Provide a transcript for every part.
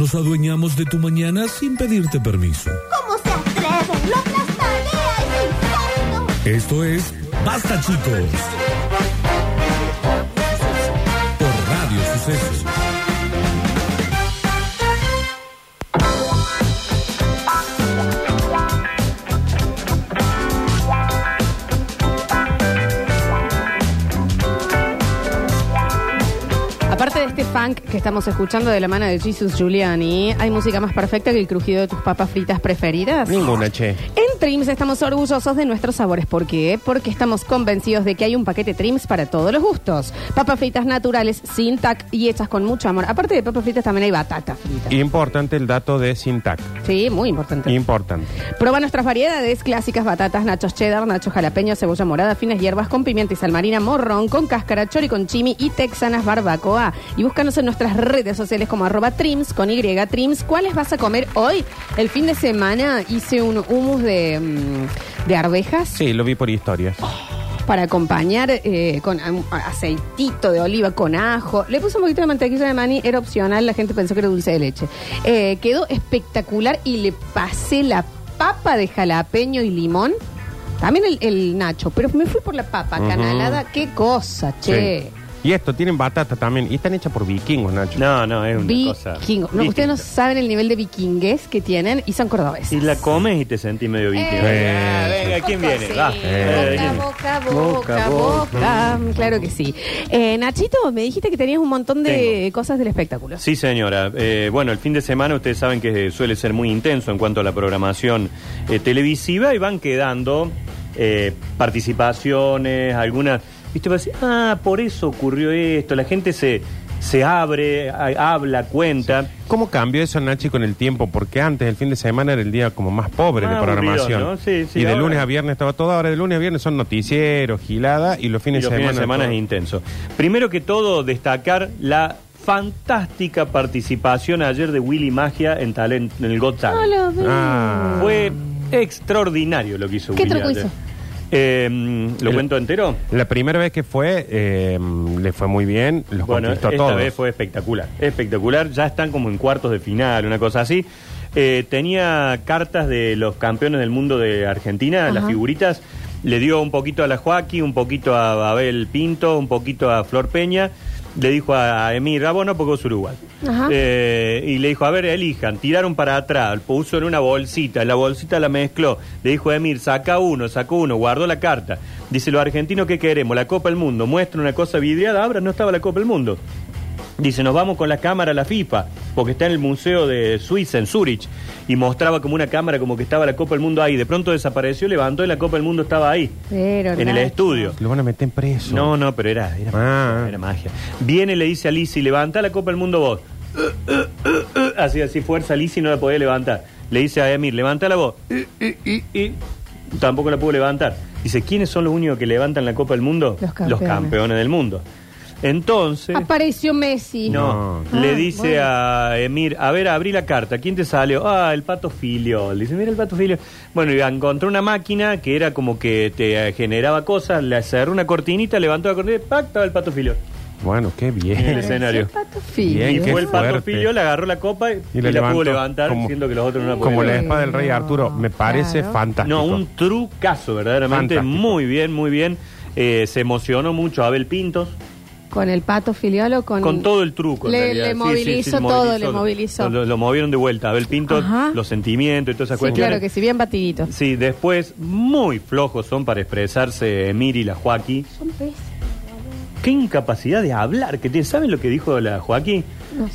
Nos adueñamos de tu mañana sin pedirte permiso. ¿Cómo se atreven? ¡Lo aplastaré! Esto es Basta chicos. Por Radio Sucesos. Funk que estamos escuchando de la mano de Jesus Giuliani, ¿hay música más perfecta que el crujido de tus papas fritas preferidas? Ninguna, che. Trims estamos orgullosos de nuestros sabores. ¿Por qué? Porque estamos convencidos de que hay un paquete Trims para todos los gustos. Papas fritas naturales, sin tac y hechas con mucho amor. Aparte de papas fritas también hay batata frita. Importante el dato de Sintac. Sí, muy importante. Importante. Prueba nuestras variedades clásicas batatas, nachos cheddar, nachos jalapeños, cebolla morada, finas hierbas con pimienta y salmarina, morrón, con cáscara, chori con chimi y texanas barbacoa. Y búscanos en nuestras redes sociales como arroba trims con Y trims. ¿Cuáles vas a comer hoy? El fin de semana hice un hummus de, mm, de arvejas Sí, lo vi por historias. para acompañar eh, con am- aceitito de oliva, con ajo. Le puse un poquito de mantequilla de maní, era opcional, la gente pensó que era dulce de leche. Eh, quedó espectacular y le pasé la papa de jalapeño y limón. También el, el nacho, pero me fui por la papa Ujú. canalada. Qué cosa, che. Y esto, tienen batata también. Y están hechas por vikingos, Nacho. No, no, es una cosa. Vikingo. No, ustedes no saben el nivel de vikingues que tienen y son cordobeses. Y la comes y te sentís medio vikingo. Eh, Ah, venga, ¿quién viene? Sí. Va. Eh. Boca, boca, boca, Boca, boca, Claro que sí. Eh, Nachito, me dijiste que tenías un montón de Tengo. cosas del espectáculo. Sí, señora. Eh, bueno, el fin de semana ustedes saben que suele ser muy intenso en cuanto a la programación eh, televisiva y van quedando eh, participaciones, algunas. ¿Viste? Va a decir, ah, por eso ocurrió esto. La gente se, se abre, ha- habla, cuenta. ¿Cómo cambió eso, Nachi, con el tiempo? Porque antes, el fin de semana, era el día como más pobre Más de programación. aburrido, ¿no? Sí, sí, y de ahora- lunes a viernes estaba todo. Ahora de lunes a viernes son noticieros, gilada, y los Y fines los de fines semana. de semana todo. es intenso. Primero que todo, destacar la fantástica participación ayer de Willy Magia en, talent, en el Got Talent. veo. Ah. Fue extraordinario lo que hizo ¿Qué Willy truco ayer. hizo? Eh, ¿Lo El- cuento entero? La primera vez que fue, eh, le fue muy bien, los Bueno, conquistó a esta todos. vez fue espectacular. Espectacular. Ya están como en cuartos de final, una cosa así. Eh, tenía cartas de los campeones del mundo de Argentina, las figuritas. Le dio un poquito a la Joaquín, un poquito a Babel Pinto, un poquito a Flor Peña. Le dijo a, a Emir, ah, bueno, porque es Uruguay. Ajá. Eh, y le dijo, a ver, elijan. Tiraron para atrás, puso en una bolsita, la bolsita la mezcló. Le dijo a Emir, saca uno, sacó uno, guardó la carta. Dice, los argentinos, ¿qué queremos? La Copa del Mundo. Muestra una cosa vidriada, ahora no estaba la Copa del Mundo. Dice, nos vamos con la cámara a la FIFA, porque está en el Museo de Suiza, en Zurich, y mostraba como una cámara como que estaba la Copa del Mundo ahí. De pronto desapareció, levantó y la Copa del Mundo estaba ahí, Pero, en el estudio. Lo van a meter preso. No, no, pero era, era, Ah. era magia. Viene, le dice a Lizzie, levanta la Copa del Mundo vos. Uh, uh, uh, uh. Así, así fuerza, Lizzie no la podía levantar. Le dice a Emir, levanta la voz. Uh, uh, uh, uh. Tampoco la pudo levantar. Dice, ¿quiénes son los únicos que levantan la Copa del Mundo? Los campeones. del mundo. Entonces... Apareció Messi. No, No. le Ah, dice bueno. a Emir, a ver, abrí la carta, ¿quién te salió? Ah, el pato filio. Le dice, mira el pato filio. Bueno, y encontró una máquina que era como que te eh, generaba cosas, le cerró una cortinita, levantó la cortinita, ¡pac! estaba el pato filio. Bueno, qué bien. En el escenario. Pato. Bien, Y qué fue el pato fuerte. filio, le agarró la copa y, Y la le pudo levantar, como- siendo que los otros no la Como la espada del rey Arturo. Me parece claro. fantástico. No, un trucazo, verdaderamente. Fantástico. Muy bien, muy bien. Eh, se emocionó mucho Abel Pintos. Con el pato filial o con... Con todo el truco. en Le- realidad. le movilizó todo, le movilizó. Lo, lo movieron de vuelta. Abel Pinto, Ajá. los sentimientos y todas esas Sí, cuestiones. claro que sí, bien batidito. Sí, después, muy flojos son para expresarse Emir y la Joaquín. Son peces. Qué incapacidad de hablar que tiene. ¿Saben lo que dijo la Joaquín?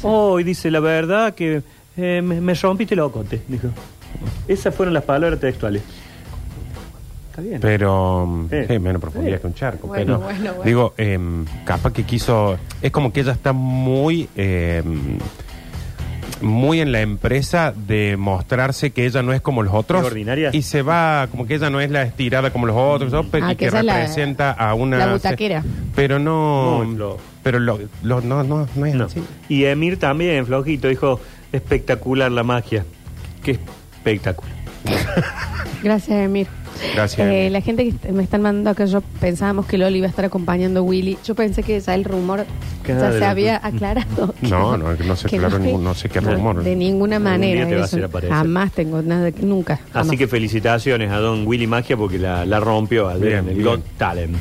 Hoy dice la verdad que eh, me, me rompiste los ocotes, dijo. Esas fueron las palabras textuales. Está bien. Pero Eh. eh, menos profundidad Eh. que un charco. Bueno, pero, bueno, bueno. Digo, em, capaz que quiso. Es como que ella está muy. em, muy en la empresa de mostrarse que ella no es como los otros. ¿Es ordinaria? Y se va, como que ella no es la estirada como los otros, Ah, y que que, ella es la- representa a una. la butaquera. Pero no. Muy flojo. pero lo, lo- no, no, no es No. así. Y Emir también, flojito, dijo, espectacular la magia. Qué espectacular. Gracias, Emir. Gracias. Eh, la gente que me están mandando acá, yo pensábamos que Loli iba a estar acompañando a Willy. Yo pensé que ya el rumor ya se había aclarado. No, no, no se aclaró ningún- no sé qué rumor. De ninguna manera. te va a eso. hacer aparecer. Jamás tengo nada, nunca. jamás. Así que felicitaciones a don Willy Magia porque la, la rompió ayer Bien, en el bien. Got Talent.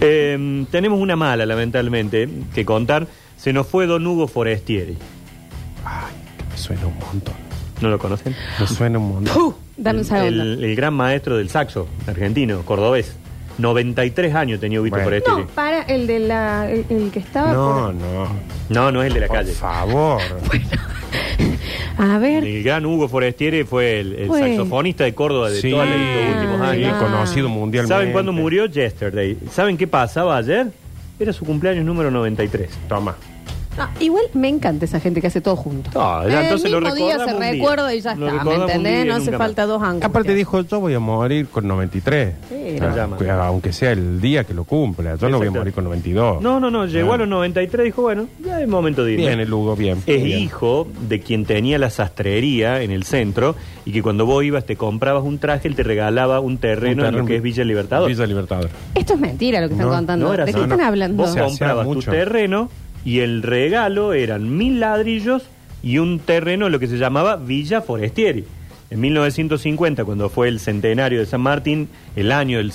Eh, tenemos una mala, lamentablemente, que contar. Se nos fue don Hugo Forestieri. Ay, que me suena un montón. ¿No lo conocen? Me suena un montón. Uh, dame un el, segundo. el- el gran maestro del saxo argentino, cordobés. 93 años tenía Hugo Bueno. Forestieri. No, para el de la. El, el que estaba. No, por- no. No, no es el de la Por calle. favor. A ver. El gran Hugo Forestieri fue el, saxofonista de Córdoba de Sí, todos los últimos sí, años. conocido mundialmente. ¿Saben cuándo murió? Yesterday. ¿Saben qué pasaba ayer? Era su cumpleaños número 93. Toma. No, igual me encanta esa gente que hace todo junto. No, ya, el entonces lo mismo día se recordamos un día. recuerda y ya Lo está. ¿Me recordamos un entendés? día y No hace nunca más. falta dos ángulos. Aparte dijo, yo voy a morir con 93. Sí, no. Ah, llama. aunque sea el día que lo cumpla. Yo no voy a Exacto. morir con 92. No, no, no, llegó Ah. a los 93 dijo, bueno, ya es momento de irme. Bien, el Hugo, bien. Es Bien. hijo de quien tenía la sastrería en el centro y que cuando vos ibas te comprabas un traje, él te regalaba un terreno, Un en lo que es Villa Libertador. Villa Libertador. Esto es mentira lo que están No, contando. ¿De así. qué están hablando? Vos Se hacía comprabas tu mucho. terreno y el regalo eran mil ladrillos y un terreno, lo que se llamaba Villa Forestieri. En 1950, cuando fue el centenario de San Martín, el año del,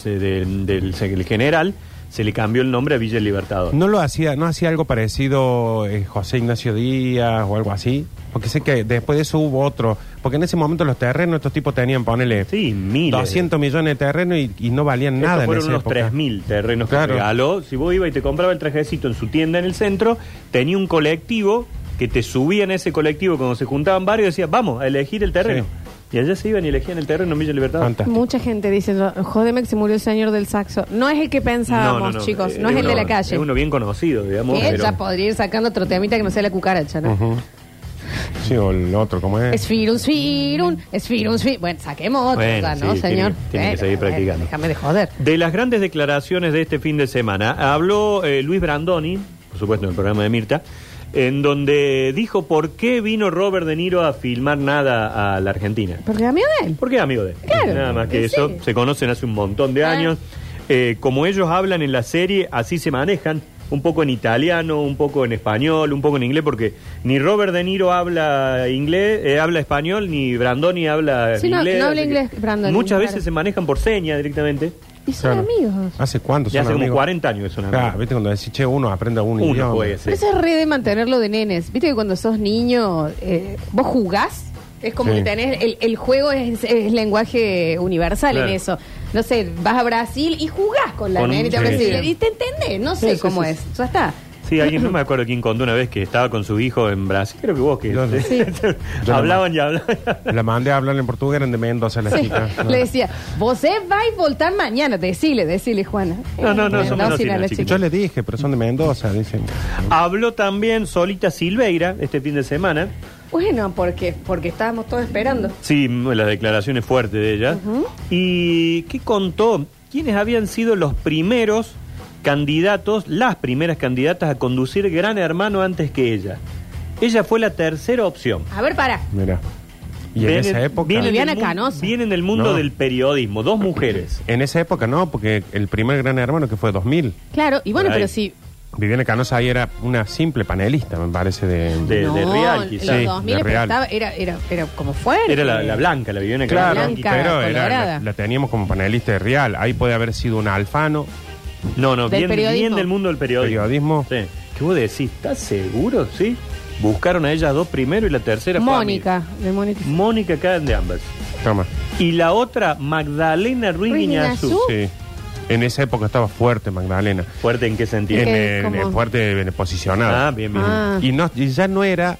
del- del general, se le cambió el nombre a Villa Libertador. ¿No lo hacía, no hacía algo parecido eh, José Ignacio Díaz o algo así? Porque sé que después de eso hubo otro. Porque en ese momento los terrenos, estos tipos tenían, ponele, Sí, miles. 200 millones de terrenos y, y no valían Estos nada en fueron esa unos época. 3.000 terrenos Claro. que regaló. Si vos ibas y te compraba el trajecito en su tienda en el centro, tenía un colectivo que te subía en ese colectivo cuando se juntaban varios y decía, vamos a elegir el terreno. Y allá se iban y elegían el terreno en Villa. Fantástico. Mucha gente dice, jodeme que se murió el señor del saxo. No es el que pensábamos, chicos. No es, el de la calle. Es uno bien conocido, digamos. pero- ya podría ir sacando otro temita que no sea la cucaracha, ¿no? Ujú. Sí, o el otro, ¿cómo es? Es firun, firun, es firun, firun. Bueno, saquemos otro, Bueno, ya, ¿no, sí, señor? tiene- tiene que seguir practicando. Déjame de joder. De las grandes declaraciones de este fin de semana, habló eh, Luis Brandoni, por supuesto en el programa de Mirta, en donde dijo por qué vino Robert De Niro a filmar nada a la Argentina. Porque amigo de él. Porque es amigo de él. Claro, Nada más que sí. eso. Se conocen hace un montón de Ah. años. Eh, como ellos hablan en la serie, así se manejan. Un poco en italiano, un poco en español, un poco en inglés, porque ni Robert De Niro habla inglés, eh, habla español, ni Brandoni habla Sí, no- inglés. no habla inglés, Brandoni, Muchas claro. veces se manejan por señas directamente. Y son Claro. amigos. ¿Hace cuánto Ya son hace como amigos? 40 años que son Claro, amigos. viste cuando decís, che, uno aprende un Uno idioma. puede Pero ser. eso es re de mantenerlo de nenes. Viste que cuando sos niño, eh, vos jugás. Es como Sí. que tenés. El, el juego es, es lenguaje universal Claro. en eso. No sé, vas a Brasil y jugás con la Con un- nenita sí, brasileña. sí. Y te entendés. No sé Sí, sí, cómo sí. es. Ya está. Sí, alguien, no me acuerdo quién contó una vez que estaba con su hijo en Brasil. Creo que vos que Sí. Yo hablaban y hablaban. La mandé a hablar en portugués, eran de Mendoza la Sí. chica. No. Le decía, vos vais a voltar mañana. Decile, decile, Juana. No, no, no, Eh, son. Yo le dije, pero son de Mendoza, dicen. Habló también Solita Silveira este fin de semana. Bueno, porque, porque estábamos todos esperando. Sí, las declaraciones fuertes de ella. ¿Y qué contó? ¿Quiénes habían sido los primeros candidatos, las primeras candidatas a conducir Gran Hermano antes que ella? Ella fue la tercera opción. A ver, para. Mira. Y en esa época. Vienen Viviana del, Canosa. vienen del mundo No. del periodismo, dos mujeres. En esa época no, porque el primer gran hermano que fue 2000. Claro, y bueno, Por ahí. pero si. Viviana Canosa ahí era una simple panelista, me parece, de... De- no, reality, los sí, 2000 de pero estaba- era, era, era como fuerte. Era la, la blanca, la Viviana Claro, Canosa. Blanca, pero era, colorada. la, la teníamos como panelista de real. Ahí puede haber sido un alfano, No, no, Del bien, periodismo. bien del mundo del periodismo. periodismo. Sí. ¿Qué vos decís? ¿Estás seguro? Sí. Buscaron a ellas dos primero y la tercera fue a mí. Mónica, de Mónica. Mónica Caden de Ambas. Toma. Y la otra, Magdalena Ruiz Ruiz Guiñazú. Guiñazú. Sí. En esa época estaba fuerte Magdalena. ¿Fuerte en qué sentido? En, ¿Qué? ¿Cómo? fuerte posicionada. Ah, bien, bien. Ah. Y, no, y ya no era.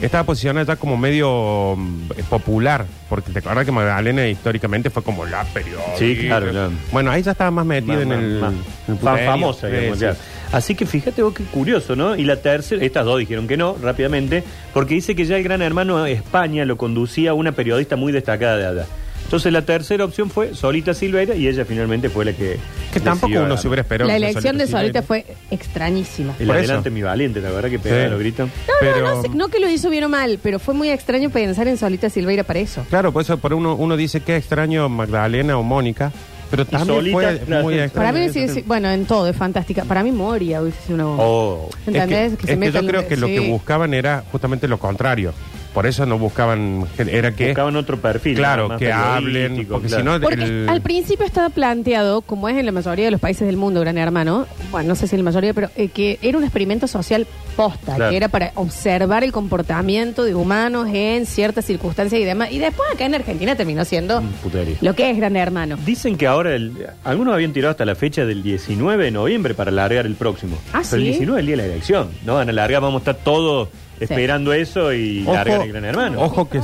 Estaba posicionada ya como medio mm, eh, popular. Porque te acuerdas que Magdalena históricamente fue como la periodista. Sí, claro, claro. Bueno, ahí ya estaba más metida en el. más en el puterío. famosa, digamos, Sí, ya. sí. Así que fíjate vos qué curioso, ¿no? Y la tercera, estas dos dijeron que no, rápidamente, porque dice que ya el Gran Hermano España lo conducía una periodista muy destacada de allá. Entonces la tercera opción fue Solita Silveira y ella finalmente fue la que... Que tampoco uno se hubiera esperado. La que elección de Silveira. Solita fue extrañísima. El Por adelante eso. mi valiente, la verdad que pegaba Sí. los gritos. No, Pero- no, no, sé- no que lo hizo bien o mal, pero fue muy extraño pensar en Solita Silveira para eso. Claro, por eso por uno, uno dice que extraño Magdalena o Mónica, pero también Solita, fue claro. muy Para extraño. mí, sí, sí, bueno, en todo es fantástica. Para mí Moria hubiese sido una bomba. Oh. ¿Entendés? Es que, se es que metan- yo creo que lo sí. que buscaban era justamente lo contrario. Por eso no buscaban, era que, Buscaban otro perfil. claro, que hablen, porque claro. si no, Porque el- al principio estaba planteado, como es en la mayoría de los países del mundo, Gran Hermano, bueno, no sé si en la mayoría, pero eh, que era un experimento social posta, Claro. que era para observar el comportamiento de humanos en ciertas circunstancias y demás. Y después acá en Argentina terminó siendo Mm, putería. lo que es Gran Hermano. Dicen que ahora, el- algunos habían tirado hasta la fecha del 19 de noviembre para alargar el próximo. Ah, Pero el ¿sí? 19 es el día de la elección. No van a alargar, vamos a estar todos esperando eso y largan el gran hermano. Ojo que,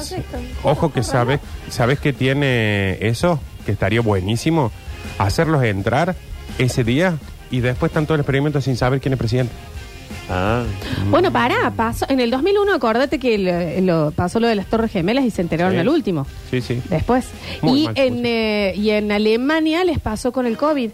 ojo que sabes, sabes que tiene eso, que estaría buenísimo, hacerlos entrar ese día y después están todo el experimento sin saber quién es presidente. Ah, Bueno, pará, pasó, en el 2001 acordate que lo, lo- pasó lo de las Torres Gemelas y se enteraron Sí. al último. Sí, sí. Después. Muy y, mal en, eh, y en Alemania les pasó con el COVID.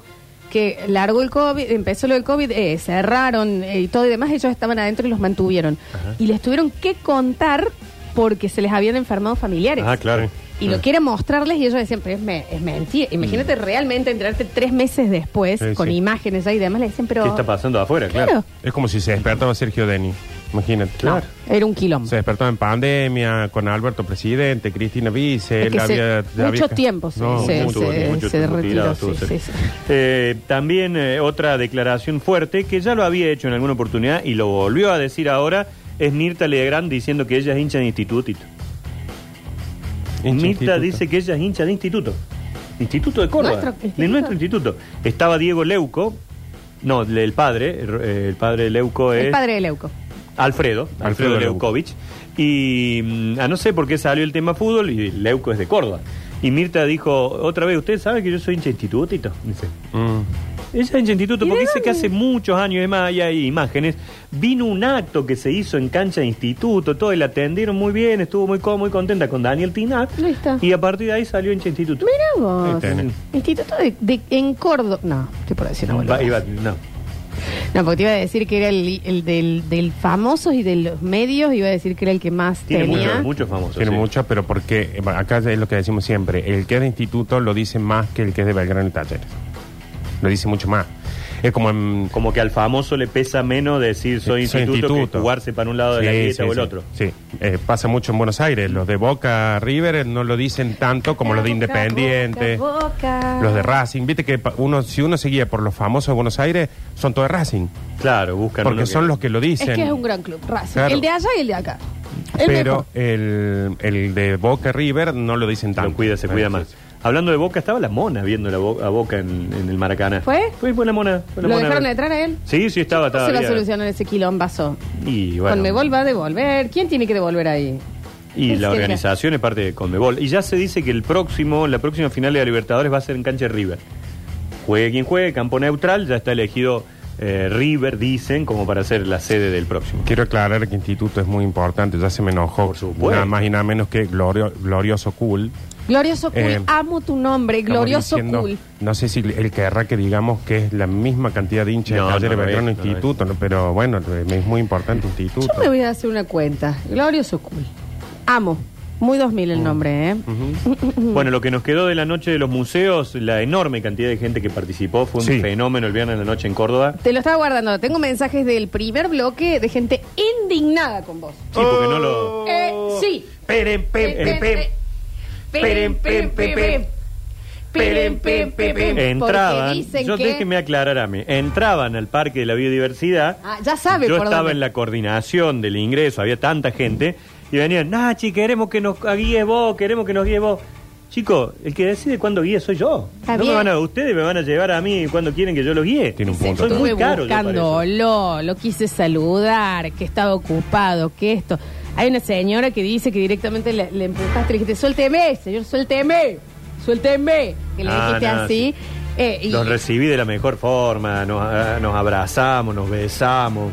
Que largó el COVID, empezó lo del COVID, eh, cerraron eh, y todo y demás, ellos estaban adentro y los mantuvieron. Y les tuvieron que contar porque se les habían enfermado familiares. ah, claro. Y lo quieren mostrarles y ellos decían, pero es, me- es mentira. Imagínate realmente enterarte tres meses después Sí, con sí. imágenes ahí y demás, le dicen, pero... ¿Qué está pasando afuera? Claro. Claro. Es como si se despertaba Sergio Deni. Imagínate. No, era un quilombo. Se despertó en pandemia, con Alberto presidente, Cristina vice. Es que se- había- mucho había- tiempo se- No, se- mucho. se- mucho se tiempo retiró, tirado sí, estuvo sí, cerca. sí. Eh, también eh, otra declaración fuerte que ya lo había hecho en alguna oportunidad y lo volvió a decir ahora es Mirta Legrand diciendo que ella es hincha de institutito. Hincha Mirta instituto. dice que ella es hincha de instituto. Instituto de Córdoba. Nuestro De instituto. nuestro instituto. Estaba Diego Leuco. No, el padre. eh, El padre de Leuco es. El padre de Leuco. Alfredo, Alfredo, Alfredo Leuco. Leukovich. Y mm, a no sé por qué salió el tema fútbol y Leuco es de Córdoba. Y Mirta dijo, otra vez, ¿usted sabe que yo soy hincha de institutito? Dice. Mm. Ella es hincha de instituto ¿Y porque dice que hace muchos años, además ahí hay imágenes, vino un acto que se hizo en cancha de instituto, todo, y la atendieron muy bien, estuvo muy cómoda, muy contenta con Daniel Tinat. Listo. Y a partir de ahí salió hincha de instituto. Mira vos. Ahí tenés. Instituto de, de- en Córdoba. No, estoy por decir una Va- boludez. iba- no. No, porque te iba a decir que era el, el del, del famosos y de los medios, iba a decir que era el que más Tiene tenía. muchos muchos famosos. Tiene sí. mucho, pero porque eh, acá es lo que decimos siempre, el que es de instituto lo dice más que el que es de Belgrano y Talleres. Lo dice mucho más. Es como en... Como que al famoso le pesa menos decir soy Soy instituto, instituto. que jugarse para un lado de la grieta sí, o el sí. otro. Sí, Eh, pasa mucho en Buenos Aires. Los de Boca River no lo dicen tanto como los de Independiente, Boca, Boca. los de Racing. Viste que uno si uno seguía por los famosos de Buenos Aires, son todos de Racing. Claro, buscan uno Porque que- son los que lo Es dicen. que es un gran club, Racing. Claro. El de allá y el de acá. El pero el, el de Boca River no lo dicen tanto. Lo cuida, se cuida Sí, más. Hablando de Boca, estaba la mona viendo la Bo- a Boca en, en el Maracaná. ¿Fue? Fue, fue la mona. fue la ¿Lo mona. dejaron entrar a él? Sí, sí, estaba, ¿Cómo estaba. se va a solucionar ese quilombazo? Y bueno. Conmebol va a devolver. ¿Quién tiene que devolver ahí? Y Es la organización es parte de Conmebol. Y ya se dice que el próximo, la próxima final de la Libertadores va a ser en cancha de River. Juegue quien juegue, campo neutral, ya está elegido eh, River, dicen, como para ser la sede del próximo. Quiero aclarar que Instituto es muy importante. Ya se me enojó. Por supuesto. Nada más y nada menos que Glorio- Glorioso Cool. Glorioso Cool, Eh, amo tu nombre, Glorioso diciendo- Cool. No sé si él querrá que digamos que es la misma cantidad de hinchas No, de Talleres no Belgrano es, Instituto, ¿no? pero bueno, es muy importante Instituto. Yo me voy a hacer una cuenta. Glorioso Cool. Amo. Muy 2000 Mm. el nombre, ¿eh? Bueno, lo que nos quedó de la noche de los museos, la enorme cantidad de gente que participó, fue un Sí. fenómeno el viernes de la noche en Córdoba. Te lo estaba guardando. Tengo mensajes del primer bloque de gente indignada con vos. Sí, porque no lo. Eh, sí. Peren, pem, pem, pem. Peren, pem, pem, pem. Peren, pem, pem, pem. Entraban, dicen yo que- déjeme aclarar a mí, entraban al Parque de la Biodiversidad. Ah, ya sabe Yo por estaba dónde. en la coordinación del ingreso, había tanta gente, y venían, Nachi, queremos que nos guíes vos, queremos que nos guíes vos. Chicos, el que decide cuándo guíe soy yo. Está no me van a, ustedes me van a llevar a mí cuando quieren que yo los guíe. Tiene un punto. Soy Estuve muy caro yo buscándolo, lo quise saludar, que estaba ocupado, que esto. Hay una señora que dice que directamente le, le empujaste, le dijiste, suélteme, señor, suélteme, suélteme. Que le Ah, dijiste no, así. eh, y- Los recibí de la mejor forma, nos, ah, nos abrazamos, nos besamos.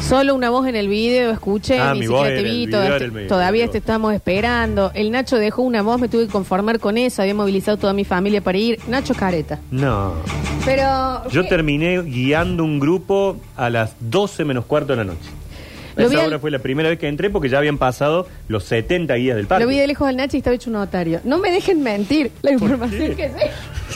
Solo una voz en el video, escuché, Ah, ni mi siquiera te en el vi, video toda- era el medio. todavía te estamos esperando. El Nacho dejó una voz, me tuve que conformar con eso, había movilizado toda mi familia para ir. Nacho Careta. No. Pero... Yo ¿qué? terminé guiando un grupo a las 12 menos cuarto de la noche. Lo vi Esa al- hora fue la primera vez que entré porque ya habían pasado los 70 guías del parque. Lo vi de lejos al Nacho y estaba hecho un notario. No me dejen mentir, la información que.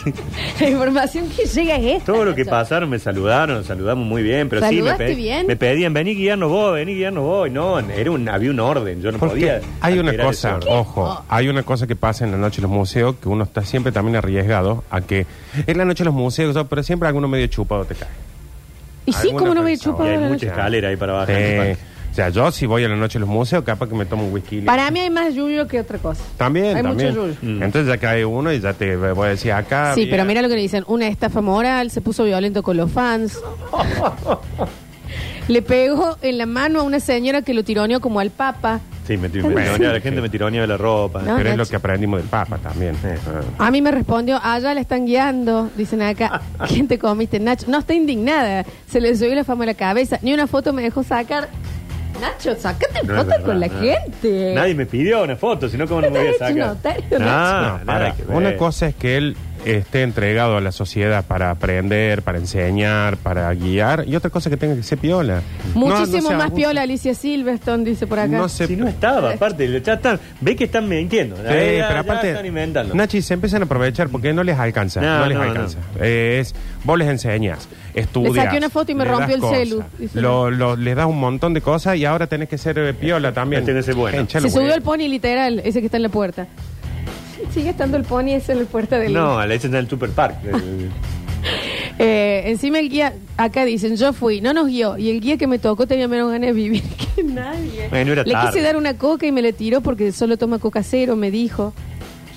la información que llega es esta. Todo lo que Nacho. pasaron me saludaron, nos saludamos muy bien, pero sí me, ¿Saludaste pe- bien? me pedían, vení guiarnos vos, vení guiarnos vos. Y No, era un, había un orden, yo no Porque podía. hay una alterar cosa, orden. ojo, hay una cosa que pasa en la noche de los museos que uno está siempre también arriesgado a que en la noche de los museos, pero siempre alguno medio chupado te cae. Y sí, alguna como no me he chupado Y hay la mucha noche. escalera ahí para bajar. en Sí. O sea, yo si voy a la noche de los museos, capaz que me tomo un whisky. Para mí hay más yuyo que otra cosa. También, Hay también. mucho yuyo. Mm. Entonces ya cae uno y ya te voy a decir acá. Sí, bien. pero mira lo que le dicen. Una estafa moral, se puso violento con los fans. Le pegó en la mano a una señora que lo tironeó como al papa. Sí, me, me Bueno, tironeaba, la gente me tironeaba la ropa. No. Pero es lo Nacho. que aprendimos del Papa también. A mí me respondió, allá la están guiando. Dicen acá, ¿quién te comiste, Nacho? No, está indignada. Se le subió la fama a la cabeza. Ni una foto me dejó sacar. Nacho, sacate No es fotos verdad, con la no. gente. Nadie me pidió una foto, sino cómo no me voy a Estás hecho sacar. notario, No, Nacho. No, para. que ver. Una cosa es que él esté entregado a la sociedad para aprender, para enseñar, para guiar, y otra cosa que tenga que ser piola. Muchísimo No, no se más abusa. piola Alicia Silverstone, dice por acá. No se- Si no estaba, aparte, ya están, ve que están mintiendo. Sí, Ya- ya- pero ya aparte, están inventando. Nachi, se empiezan a aprovechar porque no les alcanza. No, No, les no, alcanza. Eh, es, vos les enseñas, estudias. Le saqué una foto y me le rompió das el cosas, celu, dice. Lo, lo- les das un montón de cosas y ahora tenés que ser eh, piola también. Tenés que ser bueno. Se subió el pony literal, ese que está en la puerta. Sigue estando el pony ese en la puerta del... No, a la ese está en el Super Park. El- Eh, encima el guía, acá dicen, yo fui, no nos guió, y el guía que me tocó tenía menos ganas de vivir que nadie. Bueno, era Le tarde. quise dar una coca y me le tiró porque solo toma coca cero, me dijo.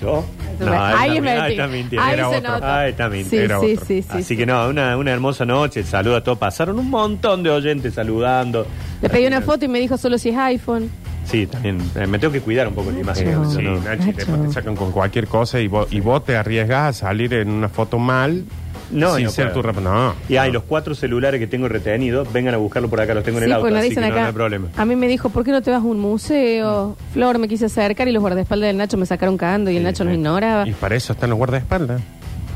¿Yo? Ahí ahí es está, mentira. ahí está mintiendo. Ahí Era se otro. nota. Ahí está Sí. Era sí, otro. sí, sí, Así sí. que no, una, una hermosa noche. Saludo a todos. Pasaron un montón de oyentes saludando. Le pedí una foto y me dijo solo si es iPhone. Sí, también. eh, Me tengo que cuidar un poco la imagen. Sí, No, sí, no. Nachi, Nacho. después te sacan con cualquier cosa y vos, y vos te arriesgas a salir en una foto mal No, sin no ser puedo. tu rap. No. Y hay los cuatro celulares que tengo retenidos. Vengan a buscarlo por acá, los tengo en el auto. pues Así dicen que no, acá. no hay problema. A mí me dijo, ¿por qué no te vas a un museo? Flor, me quise acercar y los guardaespaldas del Nacho me sacaron cagando y el Sí, Nacho nos ignoraba. Y para eso están los guardaespaldas.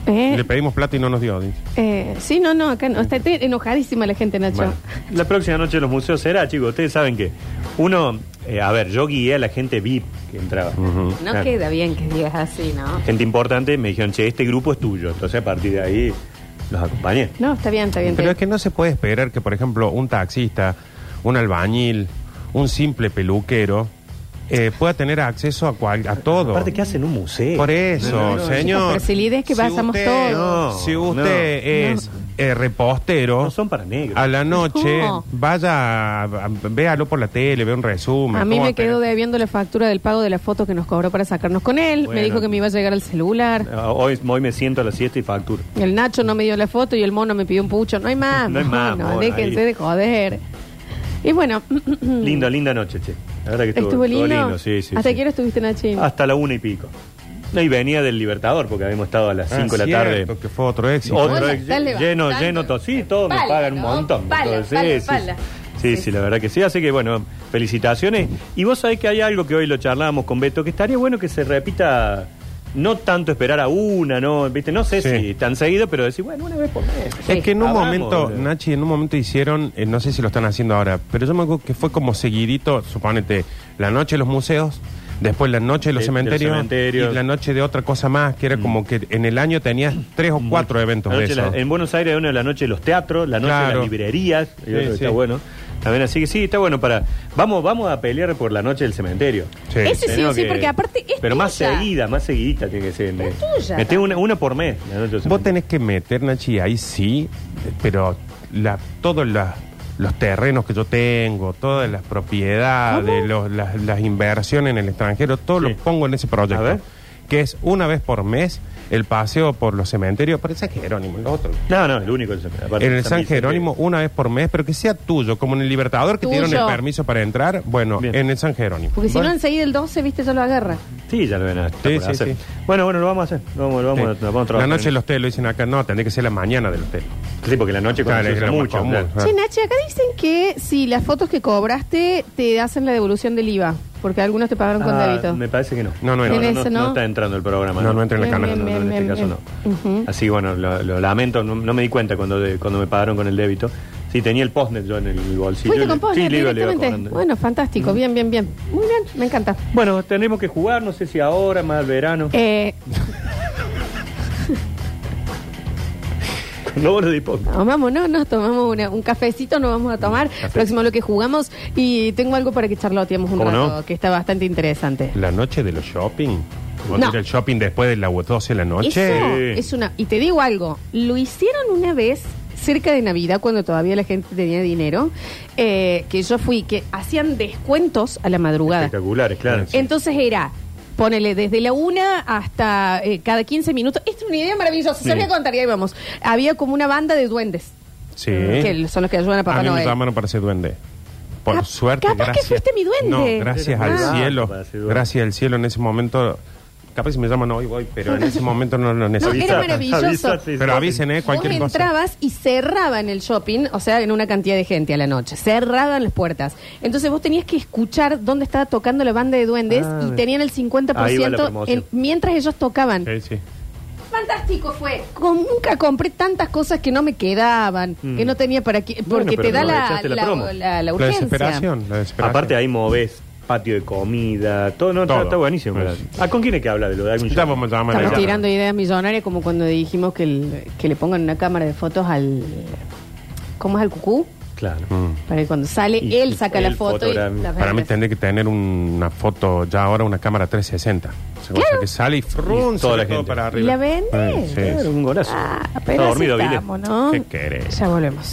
Eh, Le pedimos plata y no nos dio. dice. eh, sí, no, no, acá no. Está está enojadísima la gente, Nacho. Bueno, la próxima noche de los museos será, chicos. Ustedes saben que uno, eh, a ver, yo guié a la gente VIP que entraba. Ujú. No Claro. queda bien que digas así, ¿no? Gente importante me dijeron, che, este grupo es tuyo. Entonces a partir de ahí los acompañé. No, está bien, está bien. Pero es que no se puede esperar que, por ejemplo, un taxista, un albañil, un simple peluquero eh, pueda tener acceso a, cual- a todo. Aparte, ¿qué hacen en un museo? Por eso, No, no, no, señor. pero si la idea es que pasamos usted- todos. No, si usted no. es eh, repostero, No son para negros. a la noche, No. vaya, a- a- véalo por la tele, ve un resumen. A mí ¿Cómo me quedó debiendo la factura del pago de la foto que nos cobró para sacarnos con él. Bueno. Me dijo que me iba a llegar al celular. Ah, Hoy, hoy me siento a la siesta y facturo. El Nacho no me dio la foto y el mono me pidió un pucho. No hay más. No hay más, mono, mono, déjense ahí. de joder. Y bueno, Linda, linda noche, che. La verdad que estuvo, estuvo lindo. estuvo sí, sí. ¿Hasta sí. qué hora estuviste, Nachín? Hasta la una y pico. No, y venía del Libertador porque habíamos estado a las Ah, 5 de la tarde. que fue otro éxito. Otro Hola, ex- estás lleno, levantando. lleno, to- sí, todos me Pala, pagan un ¿no? montón. Pala, Entonces, pala, sí, sí, pala. Sí, Sí. sí, la verdad que sí. Así que bueno, felicitaciones. Y vos sabés que hay algo que hoy lo charlábamos con Beto, que estaría bueno que se repita, no tanto esperar a una, no, viste, no sé Sí. si tan seguido, pero decir, bueno, una vez por mes. Sí. Es que en un Hablamos, momento, boludo. Nachi, en un momento hicieron, eh, no sé si lo están haciendo ahora, pero yo me acuerdo que fue como seguidito, suponete, la noche de los museos, después la noche de los De- cementerios, cementerio. y la noche de otra cosa más, que era como que en el año tenías tres o cuatro eventos de eso. la- en Buenos Aires hay una de la noche de los teatros, la noche de las librerías, y Sí, sí. está bueno. También así que sí, está bueno para. Vamos, vamos a pelear por la noche del cementerio. Sí. Ese sí sí, que- porque aparte es Pero más seguida, más seguidita tiene que ser. Es tuya Meté una, una por mes. la noche del Vos tenés que meter, Nachi, ahí sí, pero la, todos la- los terrenos que yo tengo, todas las propiedades, los- las, las inversiones en el extranjero, todo Sí. lo pongo en ese proyecto. A ver. Que es una vez por mes el paseo por los cementerios, por el San Jerónimo, el otro. No, no, el único. es- aparte En el San. Jerónimo una vez por mes, pero que sea tuyo, como en el Libertador que te dieron el permiso para entrar, bueno, Bien. en el San Jerónimo. Porque si no, enseguida el 12, viste, ya lo agarra. Sí, ya lo ven a Sí, sí, hacer. sí. Bueno, bueno, lo vamos a hacer. Lo vamos, lo vamos, Sí. lo vamos a La trabajar noche en el hotel lo dicen acá, no, tendría que ser la mañana del hotel. Sí, porque la noche Claro, es mucho. común. claro. Che, Nachi, acá dicen que si las fotos que cobraste te hacen la devolución del IVA, porque algunos te pagaron con Ah, débito. me parece que no. No, no, no, En no, ese no no. está entrando el programa. No, no entra en Bien, bien, No, no, en bien, este bien, caso bien. no. Ujú. Así que bueno, lo, lo lamento, no, no me di cuenta cuando, de- cuando me pagaron con el débito. Sí, tenía el postnet yo en el bolsillo. Fuiste con Postnet sí, le iba- le iba directamente. cobrando. Bueno, fantástico, bien, bien, bien. Muy bien, me encanta. Bueno, tendremos que jugar, no sé si ahora, más al verano. Eh, No, de hipócrita. tomamos, no, nos tomamos una- un cafecito, nos vamos a tomar. Próximo lo que jugamos. Y tengo algo para que charloteemos un ¿Cómo rato, no? que está bastante interesante. La noche de los shopping. No. ir al shopping después de las 12 de la noche. Eso Sí. es una. Y te digo algo, lo hicieron una vez cerca de Navidad, cuando todavía la gente tenía dinero, eh, que yo fui, que hacían descuentos a la madrugada. Espectaculares, claro. Entonces era, ponele desde la una hasta eh, cada 15 minutos. Esta es una idea maravillosa, se voy a contar y ahí vamos. Había como una banda de duendes, Sí. que son los que ayudan a Papá a mí me Noel. llamaron para ser duende. Por Cap- suerte, capaz que gracias. fuiste mi duende. No, gracias Ah. al cielo. Para ser duende. Gracias al cielo en ese momento. Capaz si me llaman hoy voy, pero en ese momento no lo No, necesito. era maravilloso. Pero avisen, ¿eh? Cualquier Vos cosa. entrabas y cerraban el shopping, o sea, en una cantidad de gente a la noche. Cerraban las puertas. Entonces vos tenías que escuchar dónde estaba tocando la banda de duendes Ah, y tenían el 50% ahí va la promoción. en- mientras ellos tocaban. Sí, sí. Fantástico fue. Con- nunca compré tantas cosas que no me quedaban, Mm. que no tenía para qué, Bueno, porque pero te da la, aprovechaste la la, promo. la- la La urgencia. desesperación, la desesperación. Aparte ahí moves patio de comida, todo, no, Todo. Está, está buenísimo. Pues- ¿A con quién hay que hablar de lo de algún show? Estamos tirando ideas millonarias como cuando dijimos que, el- que le pongan una cámara de fotos al... ¿Cómo es al cucú? Claro. Mm. Para que cuando sale, Y- él y saca la él foto y fotografía. la Para mí tendría que tener una foto, ya ahora una cámara 360. O sea, cosa que sale y frun, Y toda la todo gente. para ¿Y arriba. la vende? Sí, sí. Claro, un golazo. Ah, Está dormido, Vile. estamos, ¿no? ¿Qué querés? Ya volvemos.